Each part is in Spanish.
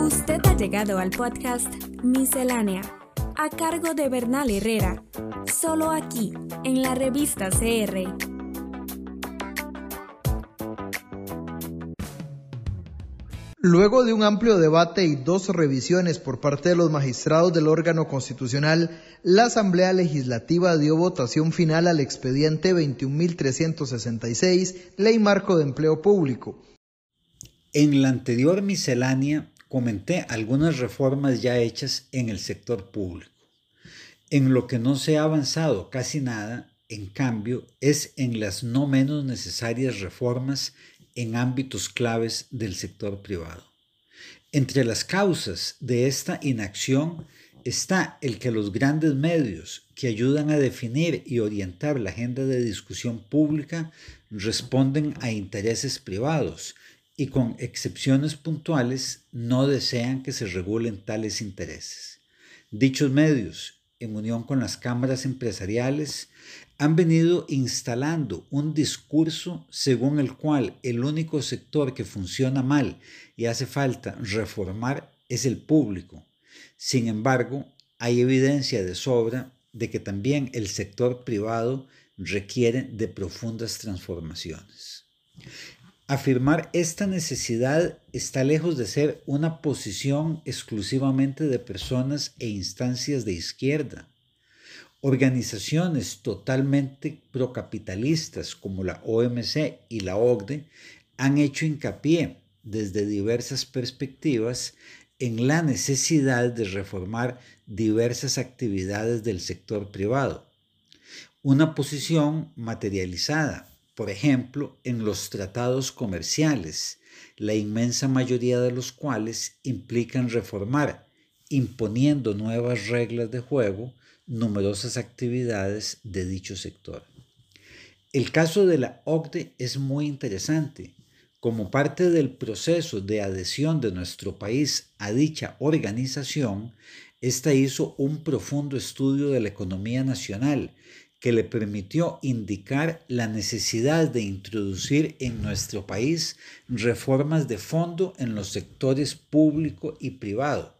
Usted ha llegado al podcast Miscelánea, a cargo de Bernal Herrera, solo aquí, en la revista CR. Luego de un amplio debate y dos revisiones por parte de los magistrados del órgano constitucional, la Asamblea Legislativa dio votación final al expediente 21.366, Ley Marco de Empleo Público. En la anterior miscelánea comenté algunas reformas ya hechas en el sector público. En lo que no se ha avanzado casi nada, en cambio, es en las no menos necesarias reformas en ámbitos claves del sector privado. Entre las causas de esta inacción está el que los grandes medios que ayudan a definir y orientar la agenda de discusión pública responden a intereses privados y con excepciones puntuales no desean que se regulen tales intereses. Dichos medios, en unión con las cámaras empresariales, han venido instalando un discurso según el cual el único sector que funciona mal y hace falta reformar es el público. Sin embargo, hay evidencia de sobra de que también el sector privado requiere de profundas transformaciones. Afirmar esta necesidad está lejos de ser una posición exclusivamente de personas e instancias de izquierda. Organizaciones totalmente procapitalistas como la OMC y la OCDE han hecho hincapié desde diversas perspectivas en la necesidad de reformar diversas actividades del sector privado. Una posición materializada por ejemplo, en los tratados comerciales, la inmensa mayoría de los cuales implican reformar, imponiendo nuevas reglas de juego, numerosas actividades de dicho sector. El caso de la OCDE es muy interesante. Como parte del proceso de adhesión de nuestro país a dicha organización, esta hizo un profundo estudio de la economía nacional que le permitió indicar la necesidad de introducir en nuestro país reformas de fondo en los sectores público y privado.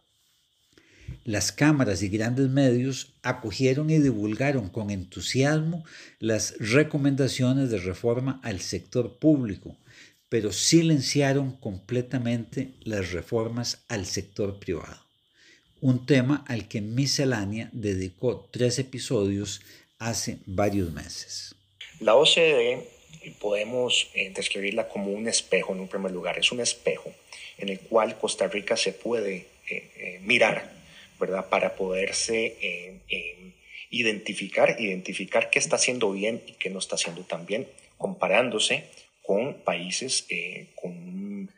Las cámaras y grandes medios acogieron y divulgaron con entusiasmo las recomendaciones de reforma al sector público, pero silenciaron completamente las reformas al sector privado. Un tema al que Miscelánea dedicó tres episodios hace varios meses. La OCDE podemos eh, describirla como un espejo en un primer lugar. Es un espejo en el cual Costa Rica se puede eh, eh, mirar, ¿verdad? Para poderse identificar, identificar qué está haciendo bien y qué no está haciendo tan bien, comparándose con países con un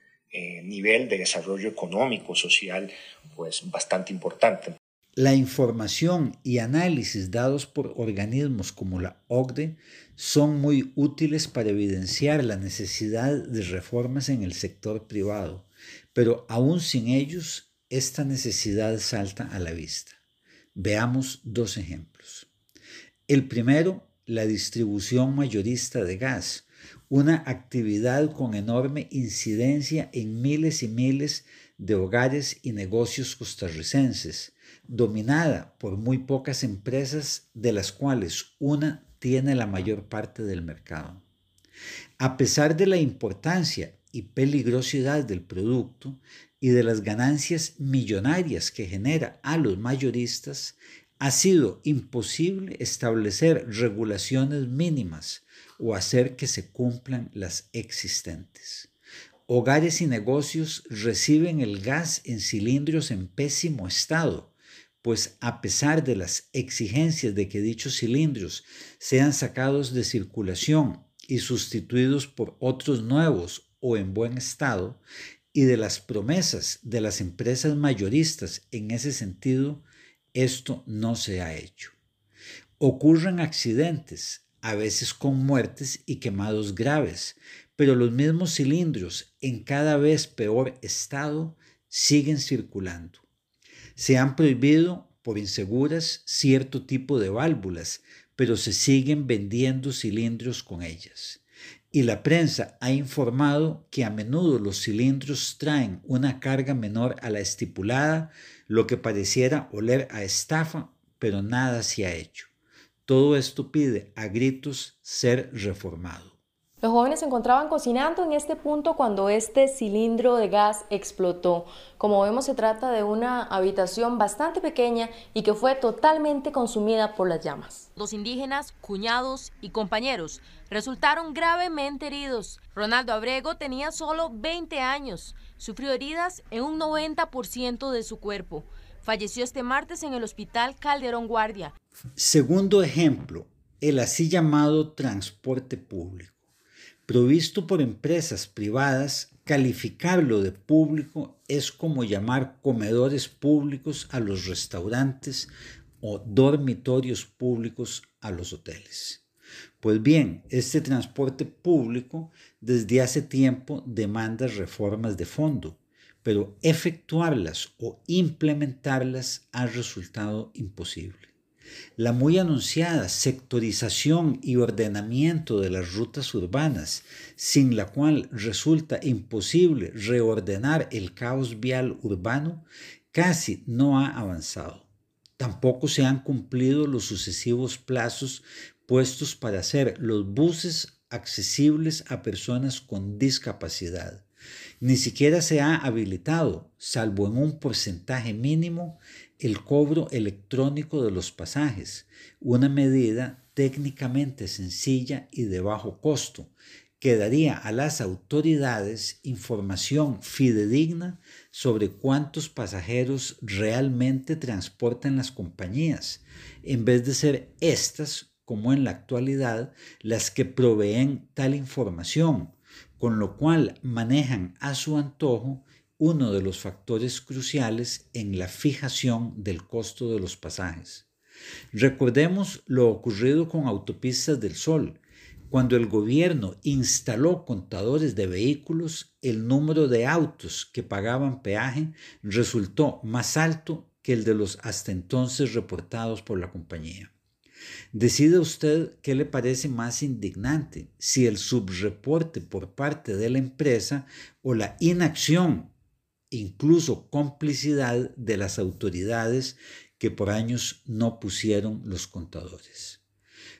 nivel de desarrollo económico, social, pues bastante importante. La información y análisis dados por organismos como la OCDE son muy útiles para evidenciar la necesidad de reformas en el sector privado, pero aún sin ellos, esta necesidad salta a la vista. Veamos dos ejemplos. El primero, la distribución mayorista de gas, una actividad con enorme incidencia en miles y miles de hogares y negocios costarricenses, dominada por muy pocas empresas, de las cuales una tiene la mayor parte del mercado. A pesar de la importancia y peligrosidad del producto y de las ganancias millonarias que genera a los mayoristas, ha sido imposible establecer regulaciones mínimas o hacer que se cumplan las existentes. Hogares y negocios reciben el gas en cilindros en pésimo estado, pues a pesar de las exigencias de que dichos cilindros sean sacados de circulación y sustituidos por otros nuevos o en buen estado, y de las promesas de las empresas mayoristas en ese sentido, esto no se ha hecho. Ocurren accidentes, a veces con muertes y quemados graves, pero los mismos cilindros en cada vez peor estado siguen circulando. Se han prohibido por inseguras cierto tipo de válvulas, pero se siguen vendiendo cilindros con ellas. y la prensa ha informado que a menudo los cilindros traen una carga menor a la estipulada, lo que pareciera oler a estafa, pero nada se ha hecho. Todo esto pide a gritos ser reformado. Los jóvenes se encontraban cocinando en este punto cuando este cilindro de gas explotó. Como vemos, se trata de una habitación bastante pequeña y que fue totalmente consumida por las llamas. Los indígenas, cuñados y compañeros resultaron gravemente heridos. Ronaldo Abrego tenía solo 20 años. Sufrió heridas en un 90% de su cuerpo. Falleció este martes en el Hospital Calderón Guardia. Segundo ejemplo, el así llamado transporte público provisto por empresas privadas, calificarlo de público es como llamar comedores públicos a los restaurantes o dormitorios públicos a los hoteles. Pues bien, este transporte público desde hace tiempo demanda reformas de fondo, pero efectuarlas o implementarlas ha resultado imposible. La muy anunciada sectorización y ordenamiento de las rutas urbanas, sin la cual resulta imposible reordenar el caos vial urbano, casi no ha avanzado. Tampoco se han cumplido los sucesivos plazos puestos para hacer los buses accesibles a personas con discapacidad. Ni siquiera se ha habilitado, salvo en un porcentaje mínimo, el cobro electrónico de los pasajes, una medida técnicamente sencilla y de bajo costo, que daría a las autoridades información fidedigna sobre cuántos pasajeros realmente transportan las compañías, en vez de ser estas, como en la actualidad, las que proveen tal información, con lo cual manejan a su antojo uno de los factores cruciales en la fijación del costo de los pasajes. Recordemos lo ocurrido con Autopistas del Sol. Cuando el gobierno instaló contadores de vehículos, el número de autos que pagaban peaje resultó más alto que el de los hasta entonces reportados por la compañía. Decida usted qué le parece más indignante, si el subreporte por parte de la empresa o la inacción incluso complicidad de las autoridades que por años no pusieron los contadores.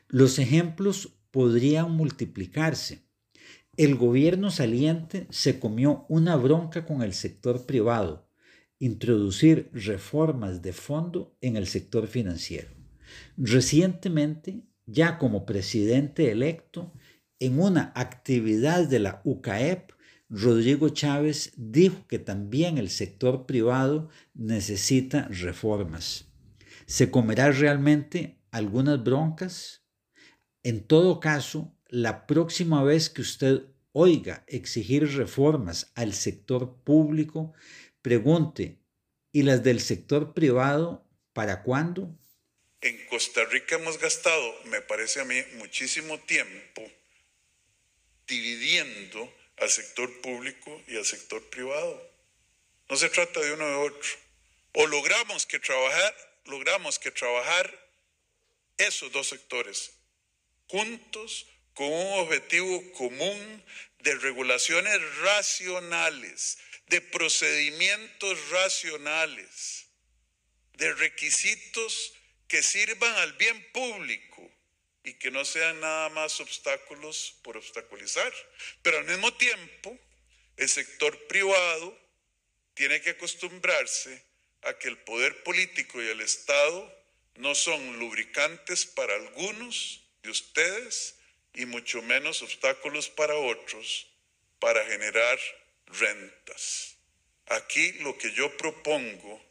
Los ejemplos podrían multiplicarse. El gobierno saliente se comió una bronca con el sector privado, introducir reformas de fondo en el sector financiero. Recientemente, ya como presidente electo, en una actividad de la UCAEP, Rodrigo Chávez dijo que también el sector privado necesita reformas. ¿Se comerá realmente algunas broncas? En todo caso, la próxima vez que usted oiga exigir reformas al sector público, pregunte, ¿y las del sector privado para cuándo? En Costa Rica hemos gastado, me parece a mí, muchísimo tiempo dividiendo al sector público y al sector privado. No se trata de uno de otro. O logramos que trabajar, logramos que trabajar esos dos sectores juntos con un objetivo común de regulaciones racionales, de procedimientos racionales, de requisitos que sirvan al bien público y que no sean nada más obstáculos por obstaculizar. Pero al mismo tiempo, el sector privado tiene que acostumbrarse a que el poder político y el Estado no son lubricantes para algunos de ustedes y mucho menos obstáculos para otros para generar rentas. Aquí lo que yo propongo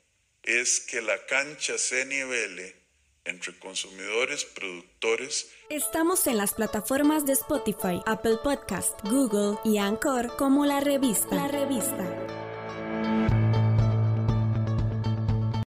es que la cancha se nivele entre consumidores, productores. Estamos en las plataformas de Spotify, Apple Podcast, Google y Anchor como la revista. La revista.